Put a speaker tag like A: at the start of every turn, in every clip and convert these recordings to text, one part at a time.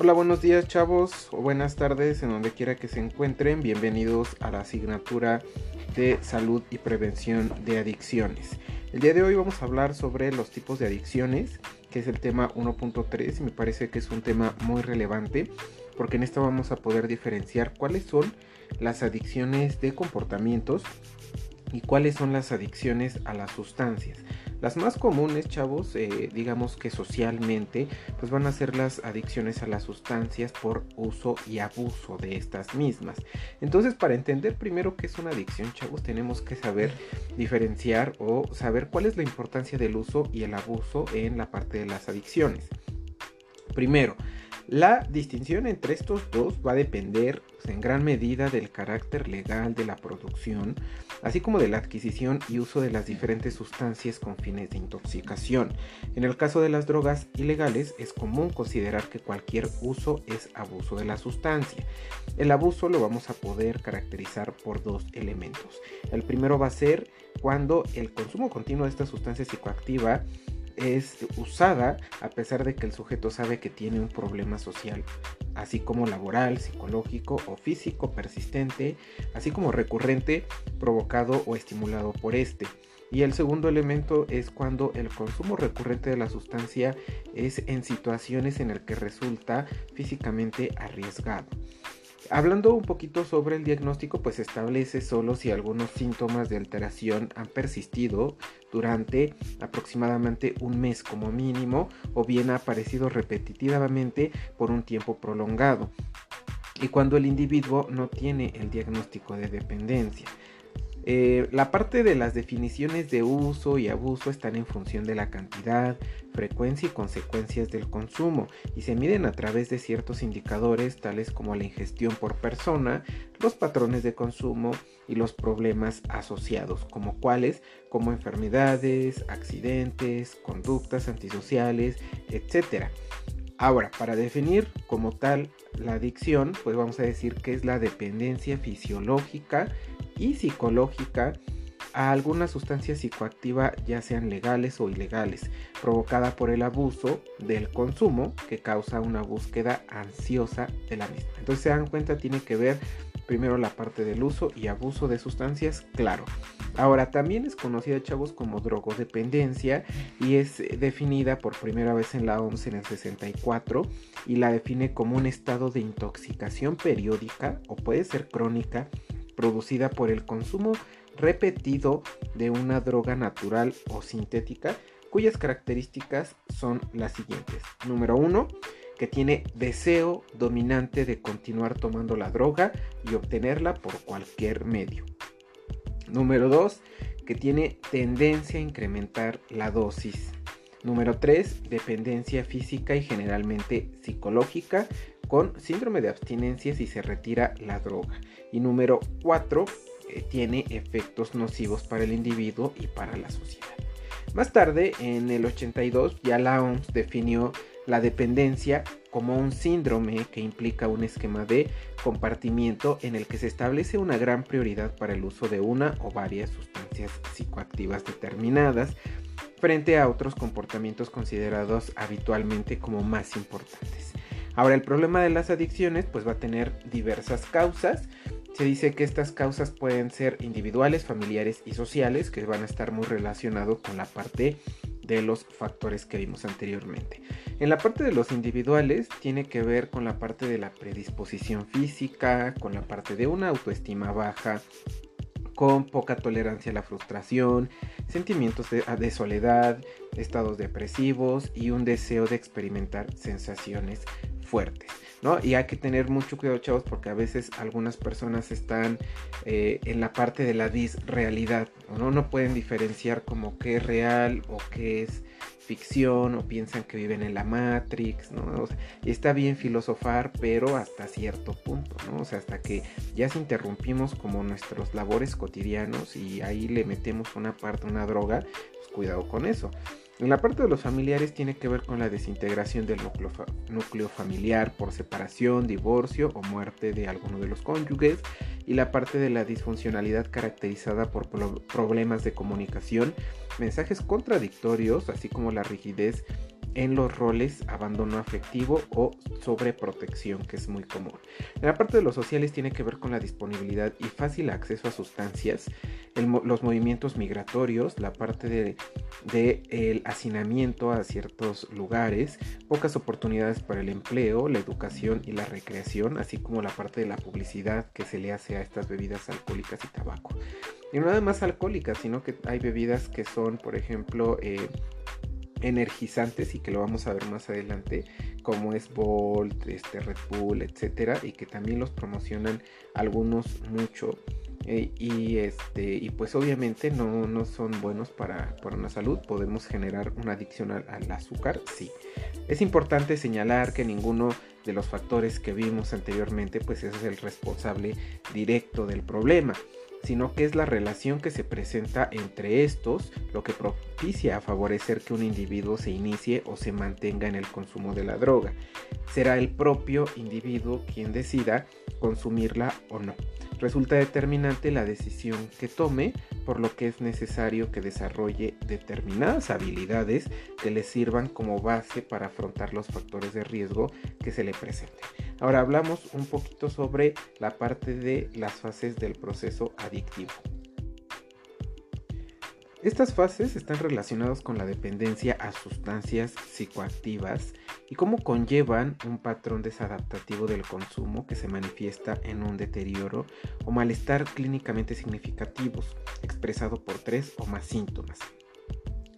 A: Hola, buenos días chavos o buenas tardes en donde quiera que se encuentren. Bienvenidos a la asignatura de salud y prevención de adicciones. El día de hoy vamos a hablar sobre los tipos de adicciones, que es el tema 1.3 y me parece que es un tema muy relevante porque en esto vamos a poder diferenciar cuáles son las adicciones de comportamientos y cuáles son las adicciones a las sustancias. Las más comunes, chavos, eh, digamos que socialmente, pues van a ser las adicciones a las sustancias por uso y abuso de estas mismas. Entonces, para entender primero qué es una adicción, chavos, tenemos que saber diferenciar o saber cuál es la importancia del uso y el abuso en la parte de las adicciones. Primero, la distinción entre estos dos va a depender pues, en gran medida del carácter legal de la producción, así como de la adquisición y uso de las diferentes sustancias con fines de intoxicación. En el caso de las drogas ilegales es común considerar que cualquier uso es abuso de la sustancia. El abuso lo vamos a poder caracterizar por dos elementos. El primero va a ser cuando el consumo continuo de esta sustancia psicoactiva es usada a pesar de que el sujeto sabe que tiene un problema social, así como laboral, psicológico o físico persistente, así como recurrente, provocado o estimulado por este. Y el segundo elemento es cuando el consumo recurrente de la sustancia es en situaciones en las que resulta físicamente arriesgado. Hablando un poquito sobre el diagnóstico, pues establece solo si algunos síntomas de alteración han persistido durante aproximadamente un mes como mínimo o bien ha aparecido repetitivamente por un tiempo prolongado y cuando el individuo no tiene el diagnóstico de dependencia. Eh, la parte de las definiciones de uso y abuso están en función de la cantidad, frecuencia y consecuencias del consumo y se miden a través de ciertos indicadores tales como la ingestión por persona, los patrones de consumo y los problemas asociados, como cuáles, como enfermedades, accidentes, conductas antisociales, etc. Ahora, para definir como tal la adicción, pues vamos a decir que es la dependencia fisiológica y psicológica a alguna sustancia psicoactiva, ya sean legales o ilegales, provocada por el abuso del consumo que causa una búsqueda ansiosa de la misma. Entonces se dan cuenta, tiene que ver primero la parte del uso y abuso de sustancias, claro. Ahora también es conocida, chavos, como drogodependencia y es definida por primera vez en la OMS en el 64 y la define como un estado de intoxicación periódica o puede ser crónica producida por el consumo repetido de una droga natural o sintética cuyas características son las siguientes. Número uno, que tiene deseo dominante de continuar tomando la droga y obtenerla por cualquier medio. Número 2, que tiene tendencia a incrementar la dosis. Número 3, dependencia física y generalmente psicológica con síndrome de abstinencia si se retira la droga. Y número 4, eh, tiene efectos nocivos para el individuo y para la sociedad. Más tarde, en el 82, ya la OMS definió la dependencia como un síndrome que implica un esquema de compartimiento en el que se establece una gran prioridad para el uso de una o varias sustancias psicoactivas determinadas frente a otros comportamientos considerados habitualmente como más importantes. Ahora el problema de las adicciones pues va a tener diversas causas. Se dice que estas causas pueden ser individuales, familiares y sociales, que van a estar muy relacionados con la parte de los factores que vimos anteriormente. En la parte de los individuales tiene que ver con la parte de la predisposición física, con la parte de una autoestima baja, con poca tolerancia a la frustración, sentimientos de, de, soledad, estados depresivos y un deseo de experimentar sensaciones fuertes, ¿no? Y hay que tener mucho cuidado, chavos, porque a veces algunas personas están eh, en la parte de la disrealidad, ¿no? No pueden diferenciar como qué es real o qué es ficción o piensan que viven en la Matrix, ¿no? y está bien filosofar, pero hasta cierto punto, ¿no? O sea, hasta que ya se interrumpimos como nuestros labores cotidianos y ahí le metemos una parte, una droga, pues cuidado con eso. La parte de los familiares tiene que ver con la desintegración del núcleo, familiar por separación, divorcio o muerte de alguno de los cónyuges y la parte de la disfuncionalidad caracterizada por problemas de comunicación, mensajes contradictorios, así como la rigidez en los roles abandono afectivo o sobreprotección, que es muy común. La parte de los sociales tiene que ver con la disponibilidad y fácil acceso a sustancias, los movimientos migratorios, la parte de, el hacinamiento a ciertos lugares, pocas oportunidades para el empleo, la educación y la recreación, así como la parte de la publicidad que se le hace a estas bebidas alcohólicas y tabaco. Y no nada más alcohólicas, sino que hay bebidas que son, por ejemplo, eh, energizantes y que lo vamos a ver más adelante como es Bolt, este Red Bull, etcétera y que también los promocionan algunos mucho eh, y este y pues obviamente no, no son buenos para, para una salud. Podemos generar una adicción al, al azúcar sí. Es importante señalar que ninguno de los factores que vimos anteriormente pues es el responsable directo del problema sino que es la relación que se presenta entre estos lo que propicia a favorecer que un individuo se inicie o se mantenga en el consumo de la droga. Será el propio individuo quien decida consumirla o no. Resulta determinante la decisión que tome, por lo que es necesario que desarrolle determinadas habilidades que le sirvan como base para afrontar los factores de riesgo que se le presenten. Ahora hablamos un poquito sobre la parte de las fases del proceso adictivo. Estas fases están relacionadas con la dependencia a sustancias psicoactivas y cómo conllevan un patrón desadaptativo del consumo que se manifiesta en un deterioro o malestar clínicamente significativos, expresado por tres o más síntomas.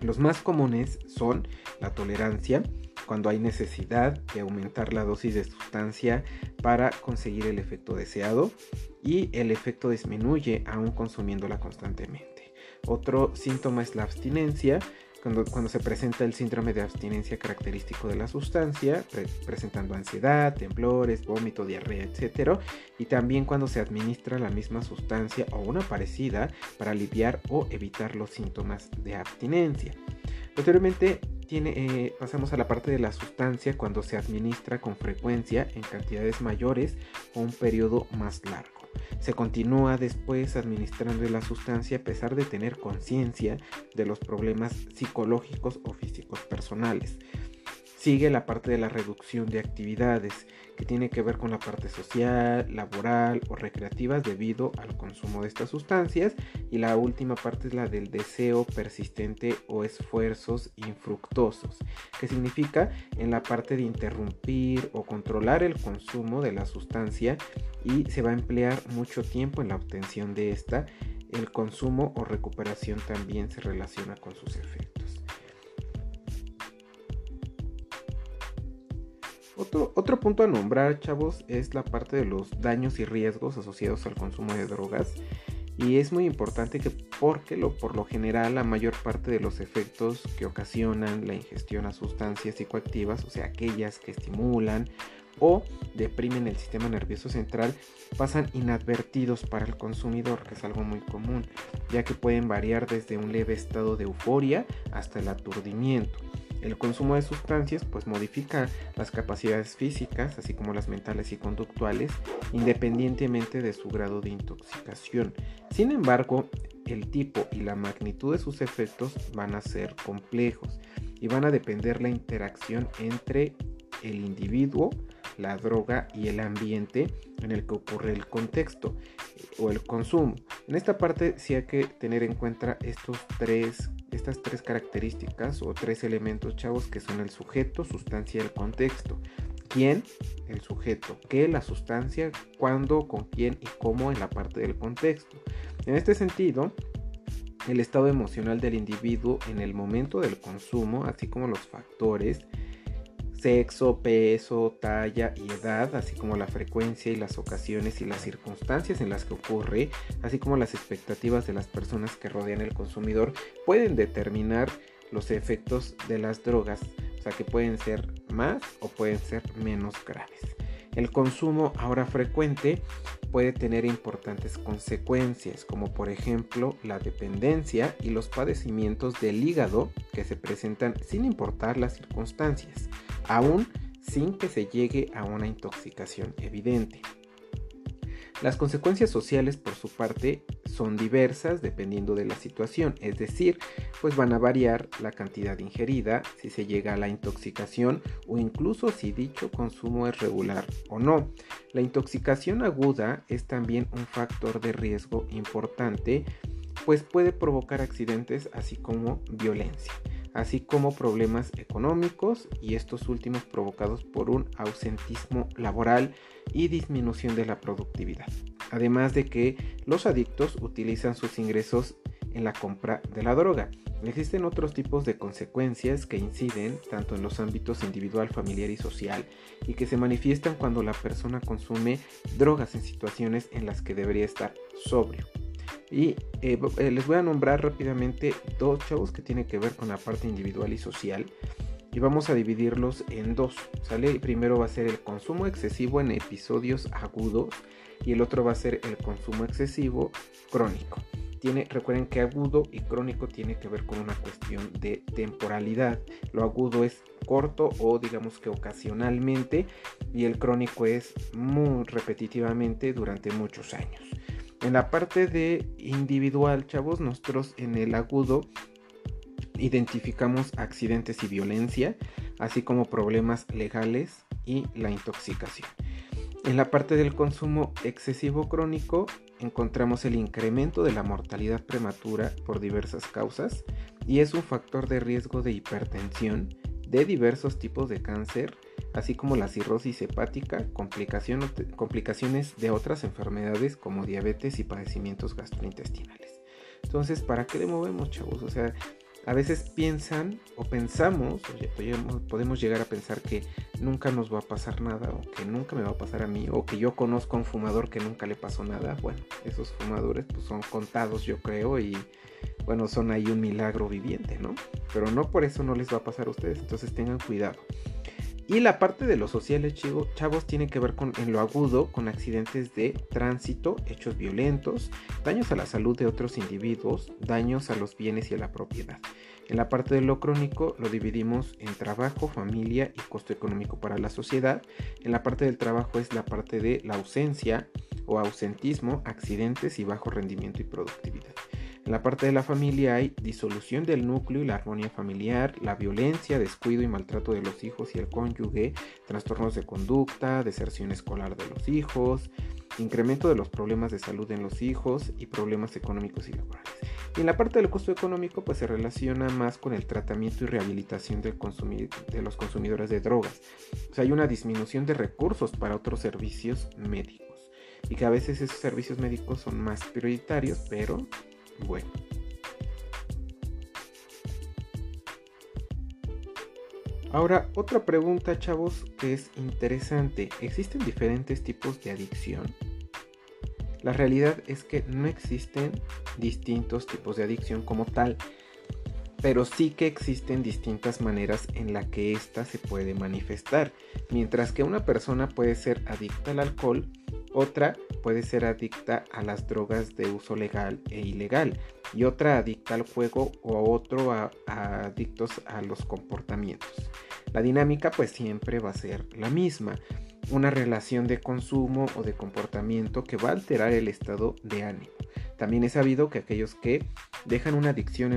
A: Los más comunes son la tolerancia, cuando hay necesidad de aumentar la dosis de sustancia para conseguir el efecto deseado y el efecto disminuye aún consumiéndola constantemente. Otro síntoma es la abstinencia, cuando, se presenta el síndrome de abstinencia característico de la sustancia, presentando ansiedad, temblores, vómito, diarrea, etc. Y también cuando se administra la misma sustancia o una parecida para aliviar o evitar los síntomas de abstinencia. Posteriormente eh, pasamos a la parte de la sustancia cuando se administra con frecuencia en cantidades mayores o un periodo más largo. Se continúa después administrando la sustancia a pesar de tener conciencia de los problemas psicológicos o físicos personales. Sigue la parte de la reducción de actividades, que tiene que ver con la parte social, laboral o recreativas debido al consumo de estas sustancias. Y la última parte es la del deseo persistente o esfuerzos infructuosos, que significa en la parte de interrumpir o controlar el consumo de la sustancia y se va a emplear mucho tiempo en la obtención de esta. El consumo o recuperación también se relaciona con sus efectos. Otro, punto a nombrar, chavos, es la parte de los daños y riesgos asociados al consumo de drogas. Y es muy importante que porque lo, por lo general la mayor parte de los efectos que ocasionan la ingestión a sustancias psicoactivas, o sea, aquellas que estimulan o deprimen el sistema nervioso central, pasan inadvertidos para el consumidor, que es algo muy común, ya que pueden variar desde un leve estado de euforia hasta el aturdimiento. El consumo de sustancias pues modifica las capacidades físicas, así como las mentales y conductuales, independientemente de su grado de intoxicación. Sin embargo, el tipo y la magnitud de sus efectos van a ser complejos y van a depender la interacción entre el individuo, la droga y el ambiente en el que ocurre el contexto o el consumo. En esta parte sí hay que tener en cuenta estos tres tres características o tres elementos, chavos, que son el sujeto, sustancia y el contexto. ¿Quién? El sujeto. ¿Qué? La sustancia. ¿Cuándo? ¿Con quién? Y cómo en la parte del contexto. En este sentido, el estado emocional del individuo en el momento del consumo, así como los factores sexo, peso, talla y edad, así como la frecuencia y las ocasiones y las circunstancias en las que ocurre, así como las expectativas de las personas que rodean el consumidor, pueden determinar los efectos de las drogas, o sea que pueden ser más o pueden ser menos graves. El consumo ahora frecuente puede tener importantes consecuencias, como por ejemplo la dependencia y los padecimientos del hígado que se presentan sin importar las circunstancias aún sin que se llegue a una intoxicación evidente. Las consecuencias sociales, por su parte, son diversas dependiendo de la situación, es decir, pues van a variar la cantidad ingerida, si se llega a la intoxicación o incluso si dicho consumo es regular o no. La intoxicación aguda es también un factor de riesgo importante, pues puede provocar accidentes así como violencia así como problemas económicos y estos últimos provocados por un ausentismo laboral y disminución de la productividad. Además de que los adictos utilizan sus ingresos en la compra de la droga. Existen otros tipos de consecuencias que inciden tanto en los ámbitos individual, familiar y social y que se manifiestan cuando la persona consume drogas en situaciones en las que debería estar sobrio. Y eh, eh, les voy a nombrar rápidamente dos chavos que tienen que ver con la parte individual y social. Y vamos a dividirlos en dos. ¿Sale? primero va a ser el consumo excesivo en episodios agudos. Y el otro va a ser el consumo excesivo crónico. Tiene, recuerden que agudo y crónico tiene que ver con una cuestión de temporalidad. Lo agudo es corto o digamos que ocasionalmente y el crónico es muy repetitivamente durante muchos años. En la parte de individual, chavos, nosotros en el agudo identificamos accidentes y violencia, así como problemas legales y la intoxicación. En la parte del consumo excesivo crónico encontramos el incremento de la mortalidad prematura por diversas causas y es un factor de riesgo de hipertensión, de diversos tipos de cáncer, así como la cirrosis hepática, complicaciones de otras enfermedades como diabetes y padecimientos gastrointestinales. Entonces, ¿para qué le movemos, chavos? O sea, a veces piensan o pensamos, podemos llegar a pensar que nunca nos va a pasar nada, o que nunca me va a pasar a mí, o que yo conozco a un fumador que nunca le pasó nada. Bueno, esos fumadores pues son contados, yo creo, y bueno, son ahí un milagro viviente, ¿no? Pero no por eso no les va a pasar a ustedes, entonces tengan cuidado. Y la parte de los sociales, chavos, tiene que ver con en lo agudo, con accidentes de tránsito, hechos violentos, daños a la salud de otros individuos, daños a los bienes y a la propiedad. En la parte de lo crónico lo dividimos en trabajo, familia y costo económico para la sociedad. En la parte del trabajo es la parte de la ausencia o ausentismo, accidentes y bajo rendimiento y productividad. En la parte de la familia hay disolución del núcleo y la armonía familiar, la violencia, descuido y maltrato de los hijos y el cónyuge, trastornos de conducta, deserción escolar de los hijos, incremento de los problemas de salud en los hijos y problemas económicos y laborales. Y en la parte del costo económico pues se relaciona más con el tratamiento y rehabilitación de los consumidores de drogas. O sea, hay una disminución de recursos para otros servicios médicos y que a veces esos servicios médicos son más prioritarios, pero bueno. Ahora, otra pregunta, chavos, que es interesante. ¿Existen diferentes tipos de adicción? La realidad es que no existen distintos tipos de adicción como tal, pero sí que existen distintas maneras en la que ésta se puede manifestar. Mientras que una persona puede ser adicta al alcohol, otra puede ser adicta a las drogas de uso legal e ilegal y otra adicta al juego o otro a, adictos a los comportamientos. La dinámica pues siempre va a ser la misma, una relación de consumo o de comportamiento que va a alterar el estado de ánimo. También es sabido que aquellos que dejan una adicción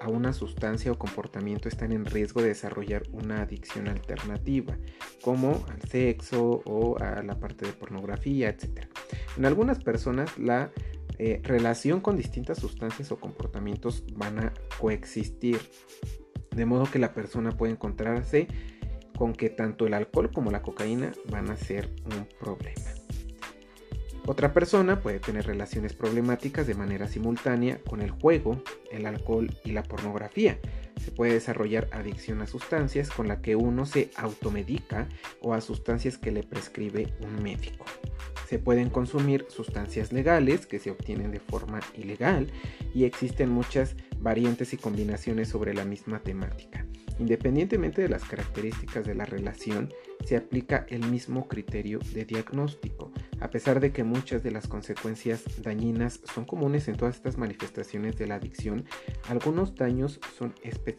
A: a una sustancia o comportamiento están en riesgo de desarrollar una adicción alternativa, como al sexo o a la parte de pornografía, etc. En algunas personas la eh, relación con distintas sustancias o comportamientos van a coexistir, de modo que la persona puede encontrarse con que tanto el alcohol como la cocaína van a ser un problema. Otra persona puede tener relaciones problemáticas de manera simultánea con el juego, el alcohol y la pornografía. Se puede desarrollar adicción a sustancias con la que uno se automedica o a sustancias que le prescribe un médico. Se pueden consumir sustancias legales que se obtienen de forma ilegal y existen muchas variantes y combinaciones sobre la misma temática. Independientemente de las características de la relación, se aplica el mismo criterio de diagnóstico, a pesar de que muchas de las consecuencias dañinas son comunes en todas estas manifestaciones de la adicción, algunos daños son específicos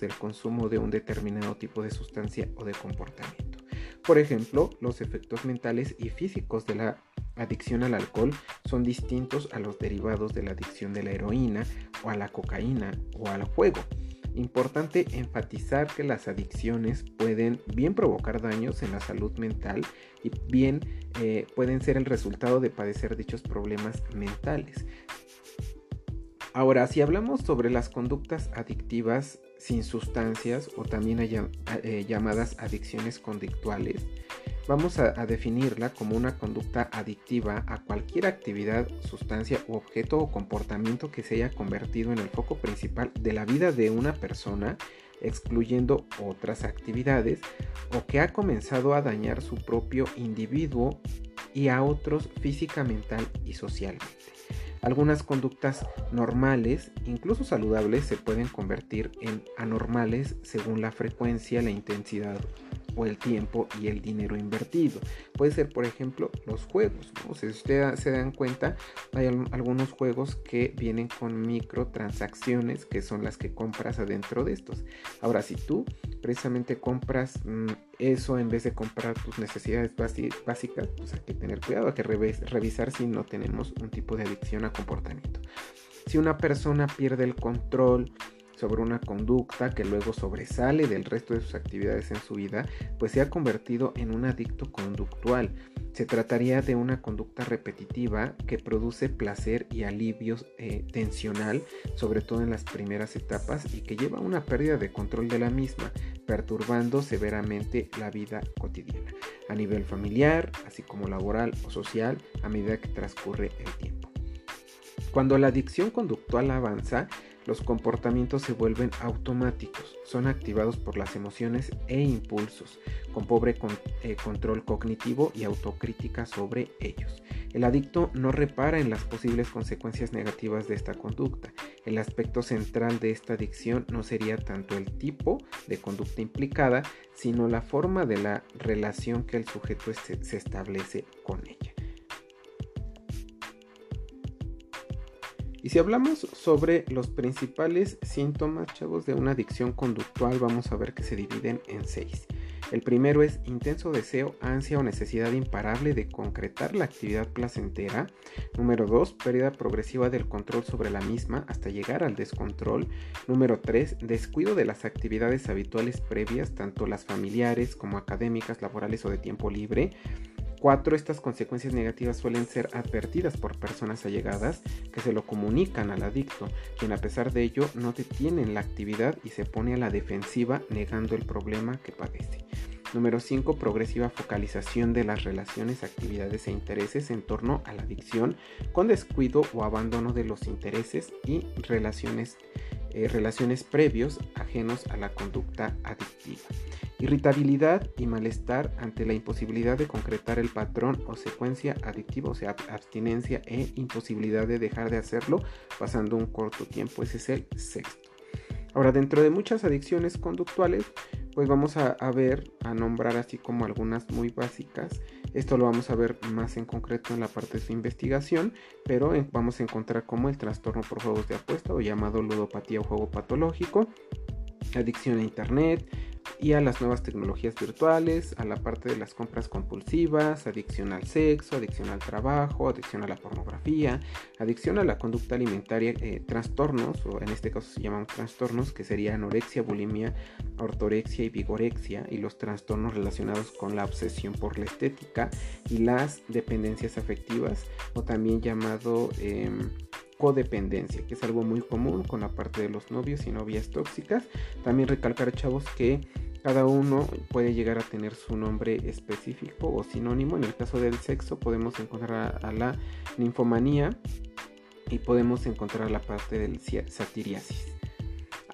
A: del consumo de un determinado tipo de sustancia o de comportamiento. Por ejemplo, los efectos mentales y físicos de la adicción al alcohol son distintos a los derivados de la adicción de la heroína o a la cocaína o al juego. Importante enfatizar que las adicciones pueden bien provocar daños en la salud mental y bien eh, pueden ser el resultado de padecer dichos problemas mentales. Ahora, si hablamos sobre las conductas adictivas sin sustancias o también eh, llamadas adicciones conductuales, vamos a, definirla como una conducta adictiva a cualquier actividad, sustancia u objeto o comportamiento que se haya convertido en el foco principal de la vida de una persona, excluyendo otras actividades, o que ha comenzado a dañar su propio individuo y a otros física, mental y socialmente. Algunas conductas normales, incluso saludables, se pueden convertir en anormales según la frecuencia, la intensidad o el tiempo y el dinero invertido. Puede ser, por ejemplo, los juegos. Si ustedes se dan cuenta, hay algunos juegos que vienen con microtransacciones que son las que compras adentro de estos. Ahora, si tú precisamente compras mm, eso en vez de comprar tus necesidades básicas, pues hay que tener cuidado, hay que revisar si no tenemos un tipo de adicción a comportamiento. Si una persona pierde el control, sobre una conducta que luego sobresale del resto de sus actividades en su vida, pues se ha convertido en un adicto conductual. Se trataría de una conducta repetitiva que produce placer y alivio eh, tensional, sobre todo en las primeras etapas, y que lleva a una pérdida de control de la misma, perturbando severamente la vida cotidiana, a nivel familiar, así como laboral o social, a medida que transcurre el tiempo. Cuando la adicción conductual avanza, los comportamientos se vuelven automáticos, son activados por las emociones e impulsos, con pobre eh, control cognitivo y autocrítica sobre ellos. El adicto no repara en las posibles consecuencias negativas de esta conducta. El aspecto central de esta adicción no sería tanto el tipo de conducta implicada, sino la forma de la relación que el sujeto se establece con ella. Y si hablamos sobre los principales síntomas, chavos, de una adicción conductual, vamos a ver que se dividen en seis. El primero es intenso deseo, ansia o necesidad imparable de concretar la actividad placentera. Número 2, pérdida progresiva del control sobre la misma hasta llegar al descontrol. Número 3, descuido de las actividades habituales previas, tanto las familiares como académicas, laborales o de tiempo libre. 4. Estas consecuencias negativas suelen ser advertidas por personas allegadas que se lo comunican al adicto, quien a pesar de ello no detiene la actividad y se pone a la defensiva negando el problema que padece. Número 5. Progresiva focalización de las relaciones, actividades e intereses en torno a la adicción con descuido o abandono de los intereses y relaciones, eh, relaciones previos ajenos a la conducta adictiva irritabilidad y malestar ante la imposibilidad de concretar el patrón o secuencia adictiva, o sea, abstinencia e imposibilidad de dejar de hacerlo pasando un corto tiempo. Ese es el sexto. Ahora, dentro de muchas adicciones conductuales, pues vamos a, ver, a nombrar así como algunas muy básicas. Esto lo vamos a ver más en concreto en la parte de su investigación, pero vamos a encontrar como el trastorno por juegos de apuesta o llamado ludopatía o juego patológico, adicción a internet, y a las nuevas tecnologías virtuales, a la parte de las compras compulsivas, adicción al sexo, adicción al trabajo, adicción a la pornografía, adicción a la conducta alimentaria, eh, trastornos, o en este caso se llaman trastornos, que sería anorexia, bulimia, ortorexia y vigorexia, y los trastornos relacionados con la obsesión por la estética y las dependencias afectivas, o también llamado... Em, codependencia, que es algo muy común con la parte de los novios y novias tóxicas. También recalcar, chavos, que cada uno puede llegar a tener su nombre específico o sinónimo. En el caso del sexo podemos encontrar a, la ninfomanía y podemos encontrar la parte del satiriasis.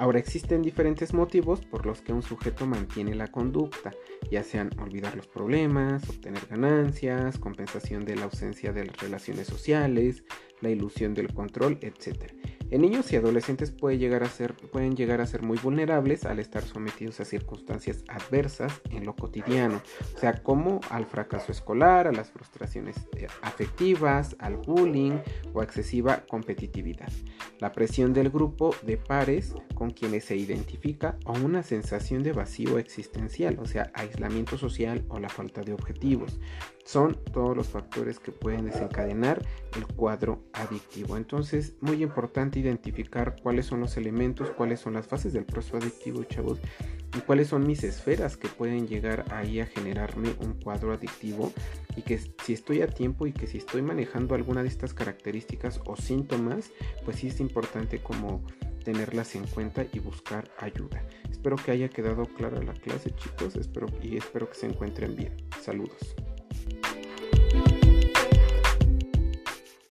A: Ahora existen diferentes motivos por los que un sujeto mantiene la conducta, ya sean olvidar los problemas, obtener ganancias, compensación de la ausencia de las relaciones sociales, la ilusión del control, etc. En niños y adolescentes puede llegar a ser, pueden llegar a ser muy vulnerables al estar sometidos a circunstancias adversas en lo cotidiano, o sea, como al fracaso escolar, a las frustraciones eh, afectivas, al bullying o excesiva competitividad. La presión del grupo de pares con quienes se identifica o una sensación de vacío existencial, o sea, aislamiento social o la falta de objetivos. Son todos los factores que pueden desencadenar el cuadro adictivo. Entonces, muy importante identificar cuáles son los elementos, cuáles son las fases del proceso adictivo, chavos, y cuáles son mis esferas que pueden llegar ahí a generarme un cuadro adictivo y que si estoy a tiempo y que si estoy manejando alguna de estas características o síntomas, pues sí es importante como tenerlas en cuenta y buscar ayuda. Espero que haya quedado clara la clase chicos, espero y espero que se encuentren bien. Saludos.